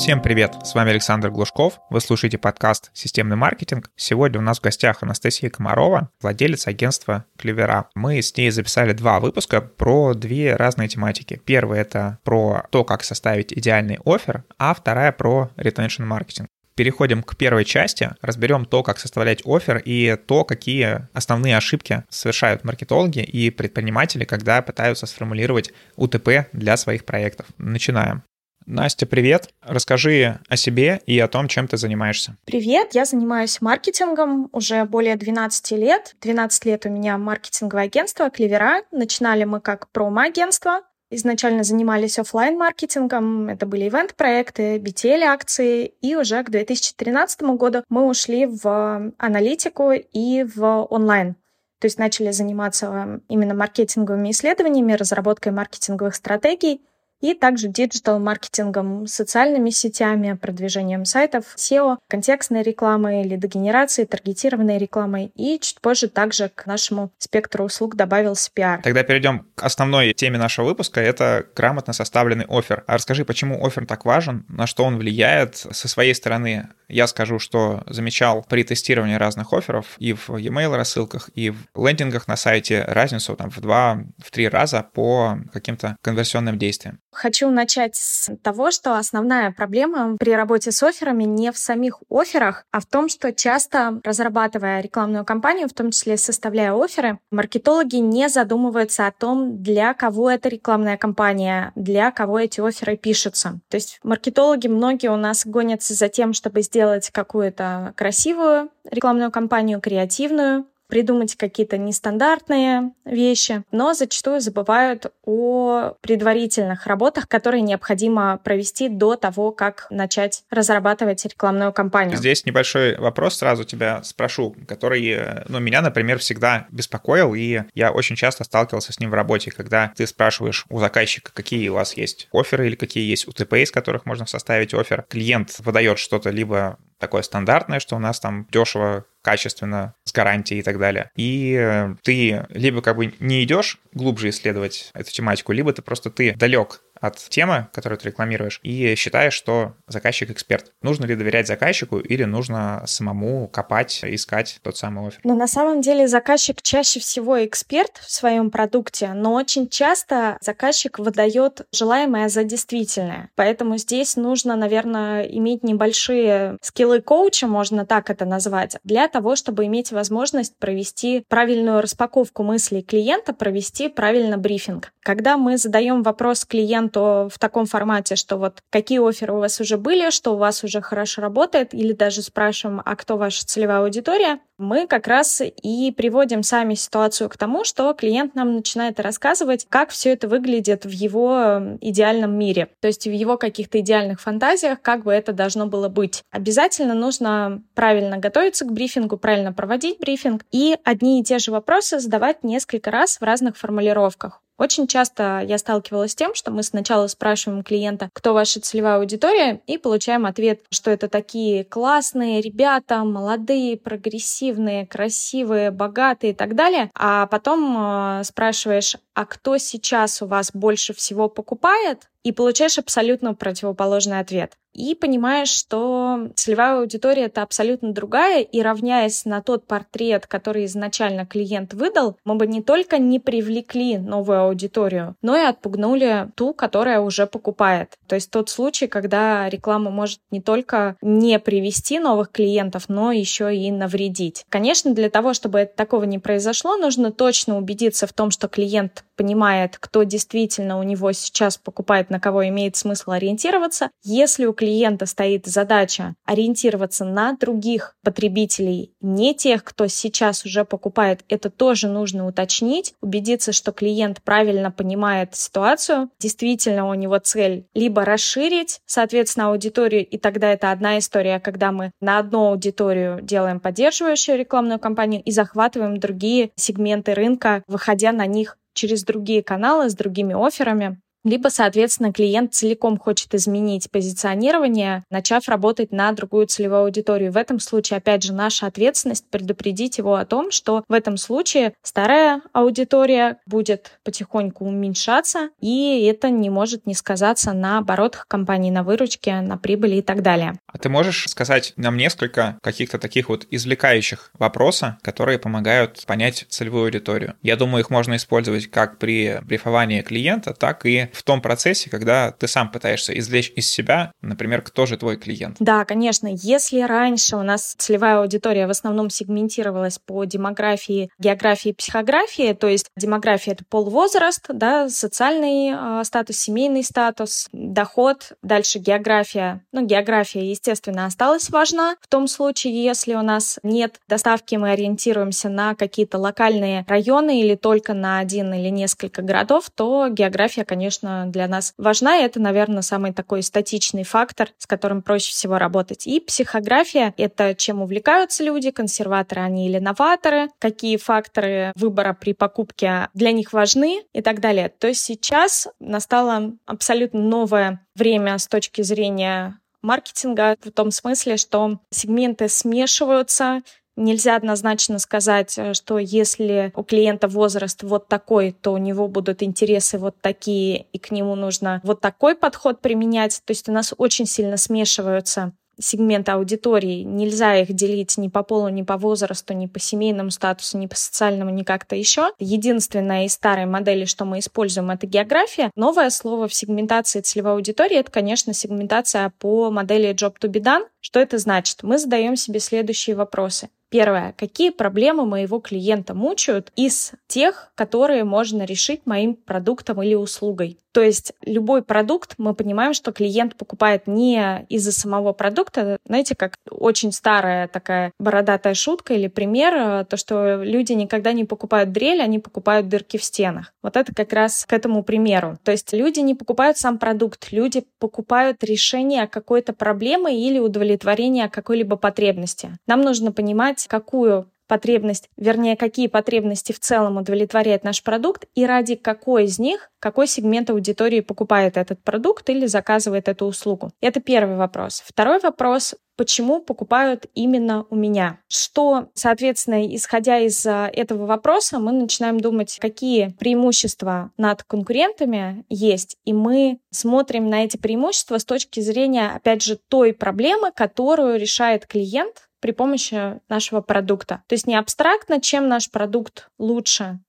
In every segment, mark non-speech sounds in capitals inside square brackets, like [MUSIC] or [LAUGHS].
Всем привет, с вами Александр Глушков, вы слушаете подкаст «Системный маркетинг». Сегодня у нас в гостях Анастасия Комарова, владелец агентства Клевера. Мы с ней записали два выпуска про две разные тематики. Первый — это про то, как составить идеальный офер, а вторая — про retention маркетинг. Переходим к первой части, разберем то, как составлять офер и то, какие основные ошибки совершают маркетологи и предприниматели, когда пытаются сформулировать УТП для своих проектов. Начинаем. Настя, привет. Расскажи о себе и о том, чем ты занимаешься. Привет, я занимаюсь маркетингом уже более 12 лет. 12 лет у меня маркетинговое агентство «Клевера». Начинали мы как промо-агентство, Изначально занимались офлайн маркетингом это были ивент-проекты, BTL-акции, и уже к 2013 году мы ушли в аналитику и в онлайн. То есть начали заниматься именно маркетинговыми исследованиями, разработкой маркетинговых стратегий, и также digital-маркетингом, социальными сетями, продвижением сайтов, SEO, контекстной рекламой, лидогенерацией, таргетированной рекламой. И чуть позже также к нашему спектру услуг добавился пиар. Тогда перейдем к основной теме нашего выпуска. Это грамотно составленный оффер. А расскажи, почему оффер так важен, на что он влияет со своей стороны. Я скажу, что замечал при тестировании разных офферов и в e-mail рассылках, и в лендингах на сайте разницу там в два, в три раза по каким-то конверсионным действиям. Хочу начать с того, что основная проблема при работе с офферами не в самих офферах, а в том, что часто разрабатывая рекламную кампанию, в том числе составляя офферы, маркетологи не задумываются о том, для кого эта рекламная кампания, для кого эти офферы пишутся. То есть маркетологи многие у нас гонятся за тем, чтобы сделать какую-то красивую рекламную кампанию, креативную, придумать какие-то нестандартные вещи, но зачастую забывают о предварительных работах, которые необходимо провести до того, как начать разрабатывать рекламную кампанию. Здесь небольшой вопрос сразу тебя спрошу, который, ну, меня, например, всегда беспокоил, и я очень часто сталкивался с ним в работе, когда ты спрашиваешь у заказчика, какие у вас есть оферы или какие есть УТП, из которых можно составить офер. Клиент выдает что-то либо такое стандартное, что у нас там дешево, качественно, с гарантией и так далее. И э, ты либо как бы не идешь глубже исследовать эту тематику, либо ты просто ты далек от темы, которую ты рекламируешь, и считаешь, что заказчик эксперт. Нужно ли доверять заказчику или нужно самому копать, искать тот самый офер? Но на самом деле заказчик чаще всего эксперт в своем продукте, но очень часто заказчик выдает желаемое за действительное. Поэтому здесь нужно, наверное, иметь небольшие скиллы коуча, можно так это назвать, для того, чтобы иметь возможность провести правильную распаковку мыслей клиента, провести правильно брифинг. Когда мы задаем вопрос клиенту, клиенту в таком формате, что вот какие оферы у вас уже были, что у вас уже хорошо работает, или даже спрашиваем, а кто ваша целевая аудитория, мы как раз и приводим сами ситуацию к тому, что клиент нам начинает рассказывать, как все это выглядит в его идеальном мире, то есть в его каких-то идеальных фантазиях, как бы это должно было быть. Обязательно нужно правильно готовиться к брифингу, правильно проводить брифинг и одни и те же вопросы задавать несколько раз в разных формулировках. Очень часто я сталкивалась с тем, что мы сначала спрашиваем клиента, кто ваша целевая аудитория, и получаем ответ, что это такие классные ребята, молодые, прогрессивные, красивые, богатые и так далее. А потом э, спрашиваешь, а кто сейчас у вас больше всего покупает? И получаешь абсолютно противоположный ответ и понимаешь, что целевая аудитория это абсолютно другая, и равняясь на тот портрет, который изначально клиент выдал, мы бы не только не привлекли новую аудиторию, но и отпугнули ту, которая уже покупает. То есть тот случай, когда реклама может не только не привести новых клиентов, но еще и навредить. Конечно, для того, чтобы такого не произошло, нужно точно убедиться в том, что клиент понимает, кто действительно у него сейчас покупает, на кого имеет смысл ориентироваться. Если у клиента стоит задача ориентироваться на других потребителей, не тех, кто сейчас уже покупает, это тоже нужно уточнить, убедиться, что клиент правильно понимает ситуацию, действительно у него цель либо расширить, соответственно, аудиторию, и тогда это одна история, когда мы на одну аудиторию делаем поддерживающую рекламную кампанию и захватываем другие сегменты рынка, выходя на них через другие каналы с другими офферами. Либо, соответственно, клиент целиком хочет изменить позиционирование, начав работать на другую целевую аудиторию. В этом случае, опять же, наша ответственность предупредить его о том, что в этом случае старая аудитория будет потихоньку уменьшаться, и это не может не сказаться на оборотах компании, на выручке, на прибыли и так далее. А ты можешь сказать нам несколько каких-то таких вот извлекающих вопроса, которые помогают понять целевую аудиторию? Я думаю, их можно использовать как при брифовании клиента, так и в том процессе, когда ты сам пытаешься извлечь из себя, например, кто же твой клиент. Да, конечно. Если раньше у нас целевая аудитория в основном сегментировалась по демографии, географии, психографии, то есть демография — это пол, возраст, да, социальный э, статус, семейный статус, доход, дальше география. Ну, география, естественно, осталась важна. В том случае, если у нас нет доставки, мы ориентируемся на какие-то локальные районы или только на один или несколько городов, то география, конечно, для нас важна. Это, наверное, самый такой статичный фактор, с которым проще всего работать. И психография — это чем увлекаются люди, консерваторы они или новаторы, какие факторы выбора при покупке для них важны и так далее. То есть сейчас настало абсолютно новое время с точки зрения маркетинга в том смысле, что сегменты смешиваются, Нельзя однозначно сказать, э, что если у клиента возраст вот такой, то у него будут интересы вот такие, и к нему нужно вот такой подход применять. То есть у нас очень сильно смешиваются сегменты аудитории. Нельзя их делить ни по полу, ни по возрасту, ни по семейному статусу, ни по социальному, ни как-то еще. Единственное из старой модели, что мы используем, это география. Новое слово в сегментации целевой аудитории — это, конечно, сегментация по модели Job to be done. Что это значит? Мы задаем себе следующие вопросы. Первое. Какие проблемы моего клиента мучают из тех, которые можно решить моим продуктом или услугой? То есть любой продукт, мы понимаем, что клиент покупает не из-за самого продукта. Знаете, как очень старая такая бородатая шутка или пример, э, то, что люди никогда не покупают дрель, они покупают дырки в стенах. Вот это как раз к этому примеру. То есть люди не покупают сам продукт, люди покупают решение какой-то проблемы или удовлетворение какой-либо потребности. Нам нужно понимать, какую потребность, вернее, какие потребности в целом удовлетворяет наш продукт и ради какой из них, какой сегмент аудитории покупает этот продукт или заказывает эту услугу. Это первый вопрос. Второй вопрос почему покупают именно у меня. Что, соответственно, исходя из а, этого вопроса, мы начинаем думать, какие преимущества над конкурентами есть, и мы смотрим на эти преимущества с точки зрения, опять же, той проблемы, которую решает клиент при помощи нашего продукта. То есть не абстрактно, чем наш продукт лучше,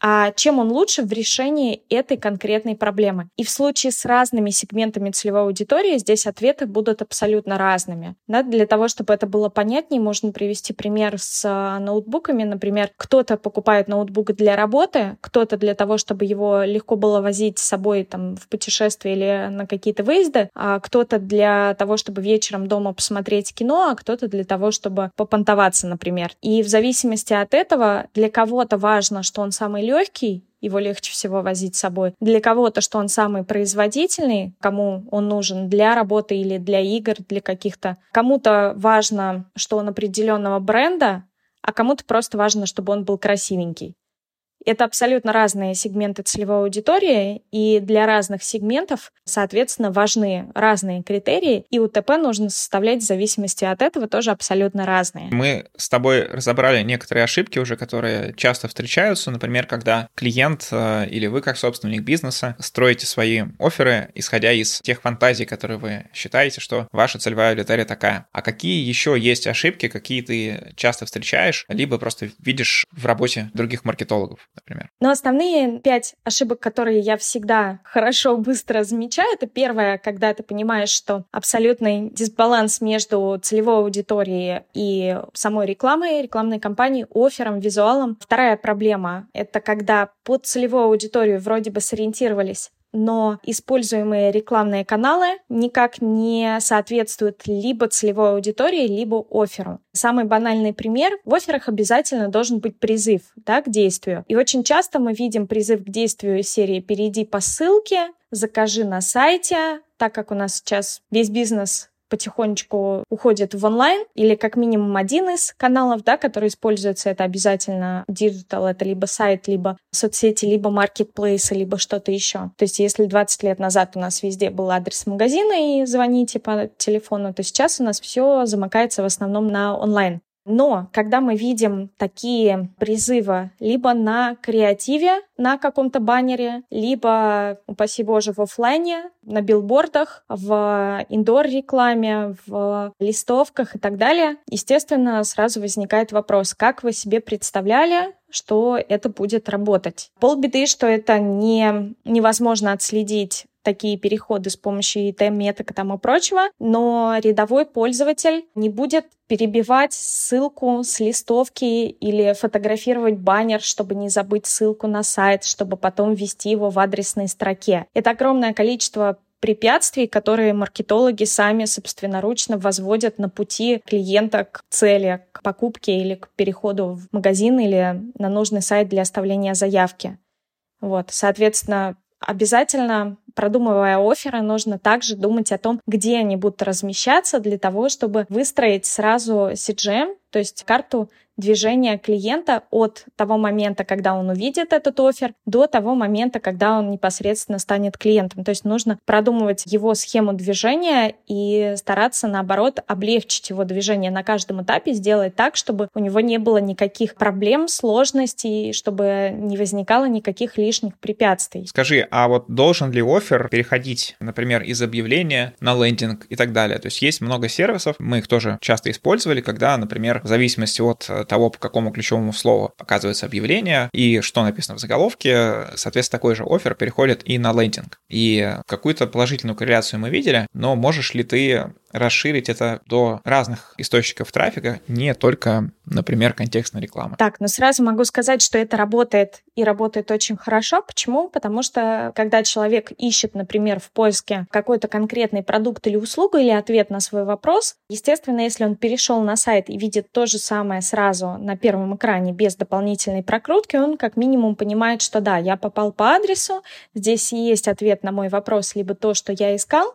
а чем он лучше в решении этой конкретной проблемы. И в случае с разными сегментами целевой аудитории здесь ответы будут абсолютно разными. Да, для того, чтобы это было понятнее, можно привести пример с а, ноутбуками. Например, кто-то покупает ноутбук для работы, кто-то для того, чтобы его легко было возить с собой там, в путешествие или на какие-то выезды, а кто-то для того, чтобы вечером дома посмотреть кино, а кто-то для того, чтобы попонтоваться, например. И в зависимости от этого для кого-то важно, что он самый легкий, его легче всего возить с собой. Для кого-то, что он самый производительный, кому он нужен для работы или для игр, для каких-то. Кому-то важно, что он определенного бренда, а кому-то просто важно, чтобы он был красивенький. Это абсолютно разные сегменты целевой аудитории, и для разных сегментов, соответственно, важны разные критерии, и УТП нужно составлять в зависимости от этого тоже абсолютно разные. Мы с тобой разобрали некоторые ошибки уже, которые часто встречаются, например, когда клиент э, или вы как собственник бизнеса строите свои оферы, исходя из тех фантазий, которые вы считаете, что ваша целевая аудитория такая. А какие еще есть ошибки, какие ты часто встречаешь, либо просто видишь в работе других маркетологов? Например? Но основные пять ошибок, которые я всегда хорошо, быстро замечаю, это первое, когда ты понимаешь, что абсолютный дисбаланс между целевой аудиторией и самой рекламой, рекламной кампанией, оффером, визуалом. Вторая проблема — это когда под целевую аудиторию вроде бы сориентировались но используемые рекламные каналы никак не соответствуют либо целевой аудитории, либо оферу. Самый банальный пример. В оферах обязательно должен быть призыв да, к действию. И очень часто мы видим призыв к действию серии «Перейди по ссылке», «Закажи на сайте», так как у нас сейчас весь бизнес потихонечку уходит в онлайн, или как минимум один из каналов, да, который используется, это обязательно digital, это либо сайт, либо соцсети, либо маркетплейсы, либо что-то еще. То есть если 20 лет назад у нас везде был адрес магазина и звоните по телефону, то сейчас у нас все замыкается в основном на онлайн. Но когда мы видим такие призывы либо на креативе, на каком-то баннере, либо, упаси боже, в офлайне, на билбордах, в indoor-рекламе, в листовках и так далее, естественно, сразу возникает вопрос, как вы себе представляли, что это будет работать. Полбеды, что это не, невозможно отследить такие переходы с помощью ИТ-меток там и прочего, но рядовой пользователь не будет перебивать ссылку с листовки или фотографировать баннер, чтобы не забыть ссылку на сайт, чтобы потом ввести его в адресной строке. Это огромное количество препятствий, которые маркетологи сами собственноручно возводят на пути клиента к цели, к покупке или к переходу в магазин или на нужный сайт для оставления заявки. Вот, соответственно, обязательно продумывая оферы, нужно также думать о том, где они будут размещаться для того, чтобы выстроить сразу CGM, то есть карту движения клиента от того момента, когда он увидит этот офер, до того момента, когда он непосредственно станет клиентом. То есть нужно продумывать его схему движения и стараться, наоборот, облегчить его движение на каждом этапе, сделать так, чтобы у него не было никаких проблем, сложностей, чтобы не возникало никаких лишних препятствий. Скажи, а вот должен ли офер переходить, например, из объявления на лендинг и так далее? То есть есть много сервисов, мы их тоже часто использовали, когда, например, в зависимости от того, по какому ключевому слову показывается объявление и что написано в заголовке, соответственно, такой же офер переходит и на лендинг. И какую-то положительную корреляцию мы видели, но можешь ли ты расширить это до разных источников трафика, не только, например, контекстной рекламы. Так, но сразу могу сказать, что это работает и работает очень хорошо. Почему? Потому что когда человек ищет, например, в поиске какой-то конкретный продукт или услугу или ответ на свой вопрос, естественно, если он перешел на сайт и видит то же самое сразу на первом экране без дополнительной прокрутки, он как минимум понимает, что да, я попал по адресу, здесь есть ответ на мой вопрос, либо то, что я искал,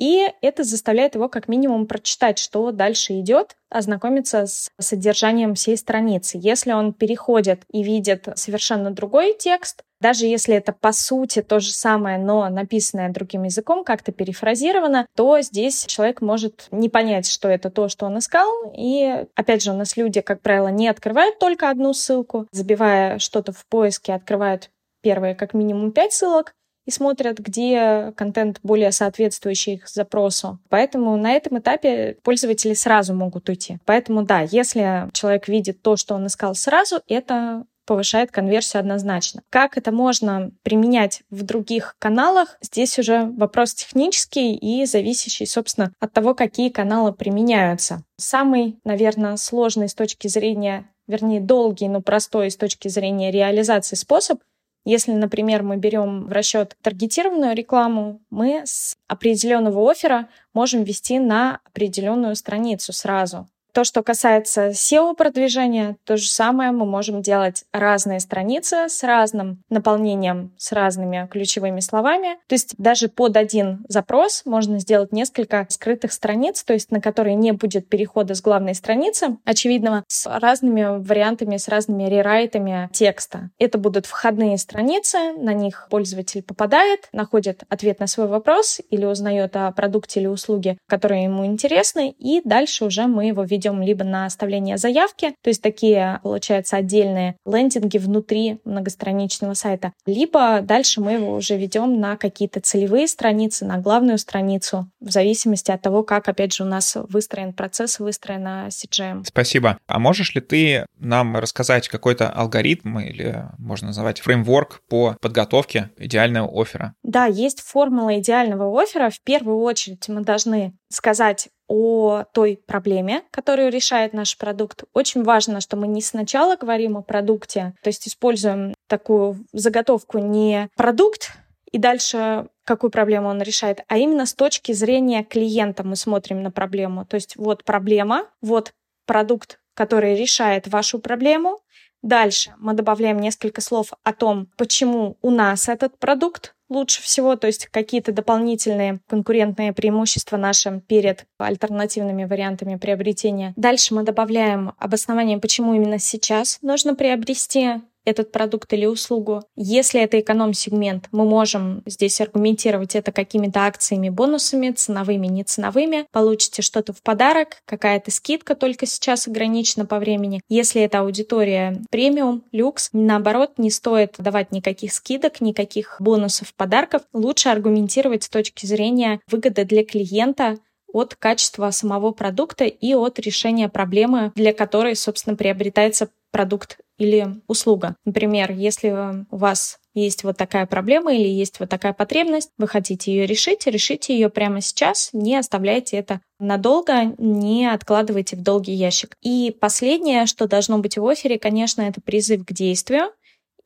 и это заставляет его как минимум прочитать, что дальше идет, ознакомиться с содержанием всей страницы. Если он переходит и видит совершенно другой текст, даже если это по сути то же самое, но написанное другим языком, как-то перефразировано, то здесь человек может не понять, что это то, что он искал. И опять же, у нас люди, как правило, не открывают только одну ссылку, забивая что-то в поиске, открывают первые как минимум пять ссылок, и смотрят, где контент более соответствующий их запросу. Поэтому на этом этапе пользователи сразу могут уйти. Поэтому да, если человек видит то, что он искал сразу, это повышает конверсию однозначно. Как это можно применять в других каналах? Здесь уже вопрос технический и зависящий, собственно, от того, какие каналы применяются. Самый, наверное, сложный с точки зрения вернее, долгий, но простой с точки зрения реализации способ если, например, мы берем в расчет таргетированную рекламу, мы с определенного оффера можем вести на определенную страницу сразу. То, что касается SEO-продвижения, то же самое мы можем делать разные страницы с разным наполнением, с разными ключевыми словами. То есть даже под один запрос можно сделать несколько скрытых страниц, то есть на которые не будет перехода с главной страницы, очевидного, с разными вариантами, с разными рерайтами текста. Это будут входные страницы, на них пользователь попадает, находит ответ на свой вопрос или узнает о продукте или услуге, которые ему интересны, и дальше уже мы его видим идем либо на оставление заявки, то есть такие, получается, отдельные лендинги внутри многостраничного сайта, либо дальше мы его уже ведем на какие-то целевые страницы, на главную страницу, в зависимости от того, как, опять же, у нас выстроен процесс, выстроена CGM. Спасибо. А можешь ли ты нам рассказать какой-то алгоритм или, можно назвать, фреймворк по подготовке идеального оффера? Да, есть формула идеального оффера. В первую очередь мы должны сказать о той проблеме, которую решает наш продукт. Очень важно, что мы не сначала говорим о продукте, то есть используем такую заготовку не продукт, и дальше какую проблему он решает, а именно с точки зрения клиента мы смотрим на проблему. То есть вот проблема, вот продукт, который решает вашу проблему. Дальше мы добавляем несколько слов о том, почему у нас этот продукт лучше всего, то есть какие-то дополнительные конкурентные преимущества наши перед альтернативными вариантами приобретения. Дальше мы добавляем обоснование, почему именно сейчас нужно приобрести этот продукт или услугу. Если это эконом-сегмент, мы можем здесь аргументировать это какими-то акциями, бонусами, ценовыми, не ценовыми. Получите что-то в подарок, какая-то скидка только сейчас ограничена по времени. Если это аудитория премиум, люкс, наоборот, не стоит давать никаких скидок, никаких бонусов, подарков. Лучше аргументировать с точки зрения выгоды для клиента, от качества самого продукта и от решения проблемы, для которой, собственно, приобретается продукт или услуга. Например, если у вас есть вот такая проблема или есть вот такая потребность, вы хотите ее решить, решите ее прямо сейчас, не оставляйте это надолго, не откладывайте в долгий ящик. И последнее, что должно быть в офере, конечно, это призыв к действию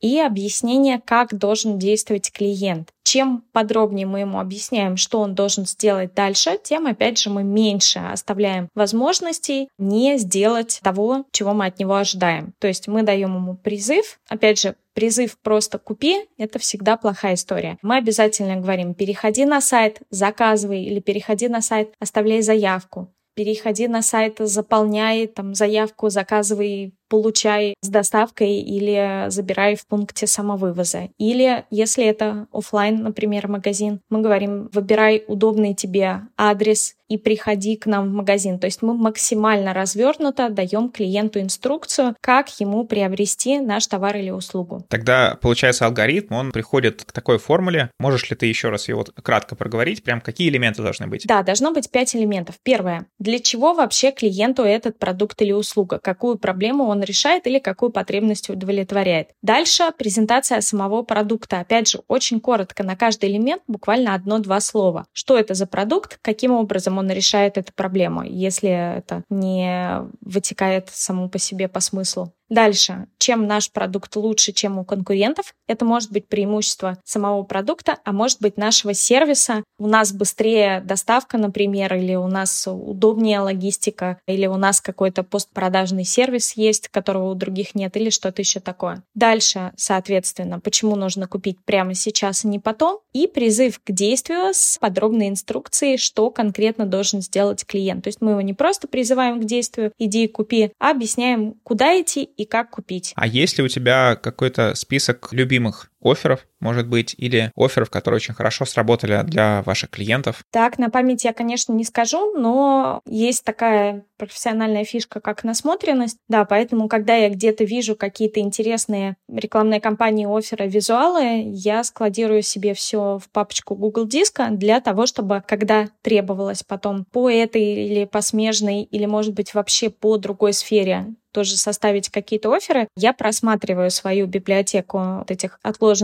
и объяснение, как должен действовать клиент. Чем подробнее мы ему объясняем, что он должен сделать дальше, тем, опять же, мы меньше оставляем возможностей не сделать того, чего мы от него ожидаем. То есть мы даем ему призыв. Опять же, призыв просто купи — это всегда плохая история. Мы обязательно говорим, переходи на сайт, заказывай, или переходи на сайт, оставляй заявку переходи на сайт, заполняй там заявку, заказывай получай с доставкой или забирай в пункте самовывоза. Или если это офлайн, например, магазин, мы говорим, выбирай удобный тебе адрес и приходи к нам в магазин. То есть мы максимально развернуто даем клиенту инструкцию, как ему приобрести наш товар или услугу. Тогда, получается, алгоритм, он приходит к такой формуле. Можешь ли ты еще раз его кратко проговорить? Прям какие элементы должны быть? Да, должно быть пять элементов. Первое. Для чего вообще клиенту этот продукт или услуга? Какую проблему он решает или какую потребность удовлетворяет. Дальше презентация самого продукта. Опять же, очень коротко на каждый элемент, буквально одно-два слова. Что это за продукт, каким образом он решает эту проблему, если это не вытекает само по себе по смыслу. Дальше, чем наш продукт лучше, чем у конкурентов, это может быть преимущество самого продукта, а может быть нашего сервиса. У нас быстрее доставка, например, или у нас удобнее логистика, или у нас какой-то постпродажный сервис есть, которого у других нет, или что-то еще такое. Дальше, соответственно, почему нужно купить прямо сейчас, а не потом, и призыв к действию с подробной инструкцией, что конкретно должен сделать клиент. То есть мы его не просто призываем к действию, иди и купи, а объясняем, куда идти и как купить. А есть ли у тебя какой-то список любимых офферов, может быть, или офферов, которые очень хорошо сработали для ваших клиентов? Так, на память я, конечно, не скажу, но есть такая профессиональная фишка, как насмотренность. Да, поэтому, когда я где-то вижу какие-то интересные рекламные кампании, офферы, визуалы, я складирую себе все в папочку Google Диска для того, чтобы, когда требовалось потом по этой или по смежной, или, может быть, вообще по другой сфере тоже составить какие-то оферы, я просматриваю свою библиотеку вот этих отложенных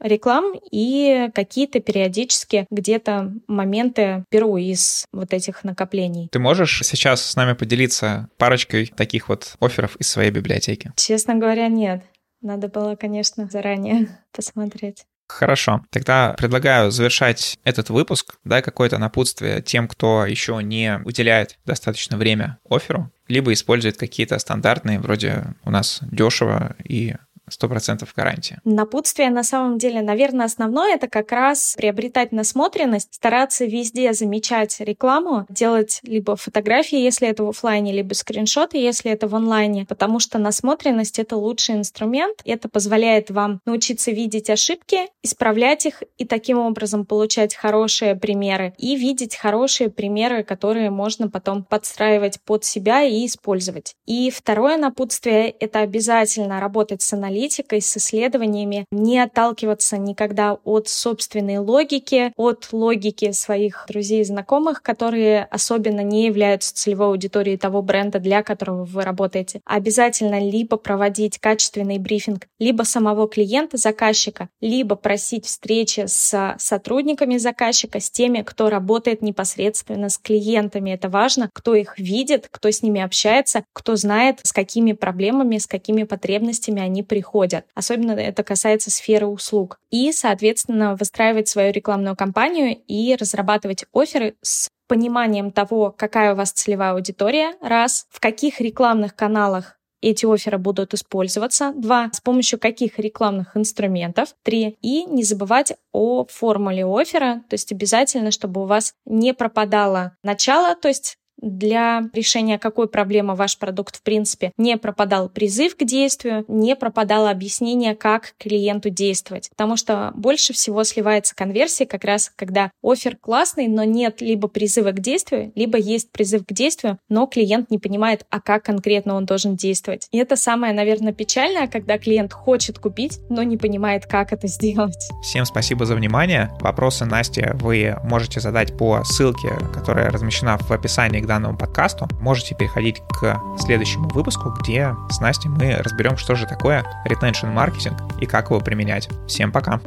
реклам и какие-то периодически где-то моменты беру из вот этих накоплений. Ты можешь сейчас с нами поделиться парочкой таких вот офферов из своей библиотеки? Честно говоря, нет. Надо было, конечно, заранее [LAUGHS] посмотреть. Хорошо. Тогда предлагаю завершать этот выпуск. Дай какое-то напутствие тем, кто еще не уделяет достаточно время оферу, либо использует какие-то стандартные, вроде у нас дешево и сто процентов гарантия. Напутствие на самом деле, наверное, основное это как раз приобретать насмотренность, стараться везде замечать рекламу, делать либо фотографии, если это в офлайне, либо скриншоты, если это в онлайне, потому что насмотренность — это лучший инструмент, это позволяет вам научиться видеть ошибки, исправлять их и таким образом получать хорошие примеры и видеть хорошие примеры, которые можно потом подстраивать под себя и использовать. И второе напутствие — это обязательно работать с аналитикой, аналитикой, с исследованиями, не отталкиваться никогда от собственной логики, от логики своих друзей и знакомых, которые особенно не являются целевой аудиторией того бренда, для которого вы работаете. Обязательно либо проводить качественный брифинг, либо самого клиента, заказчика, либо просить встречи с сотрудниками заказчика, с теми, кто работает непосредственно с клиентами. Это важно, кто их видит, кто с ними общается, кто знает, с какими проблемами, с какими потребностями они приходят приходят. Особенно это касается сферы услуг. И, соответственно, выстраивать свою рекламную кампанию и разрабатывать оферы с пониманием того, какая у вас целевая аудитория, раз, в каких рекламных каналах эти оферы будут использоваться. Два, с помощью каких рекламных инструментов. Три, и не забывать о формуле оффера, то есть обязательно, чтобы у вас не пропадало начало, то есть для решения какой проблемы ваш продукт в принципе не пропадал призыв к действию, не пропадало объяснение, как клиенту действовать. Потому что больше всего сливается конверсия как раз, когда офер классный, но нет либо призыва к действию, либо есть призыв к действию, но клиент не понимает, а как конкретно он должен действовать. И это самое, наверное, печальное, когда клиент хочет купить, но не понимает, как это сделать. Всем спасибо за внимание. Вопросы Насти вы можете задать по ссылке, которая размещена в описании к данному подкасту, можете переходить к следующему выпуску, где с Настей мы разберем, что же такое retention маркетинг и как его применять. Всем пока!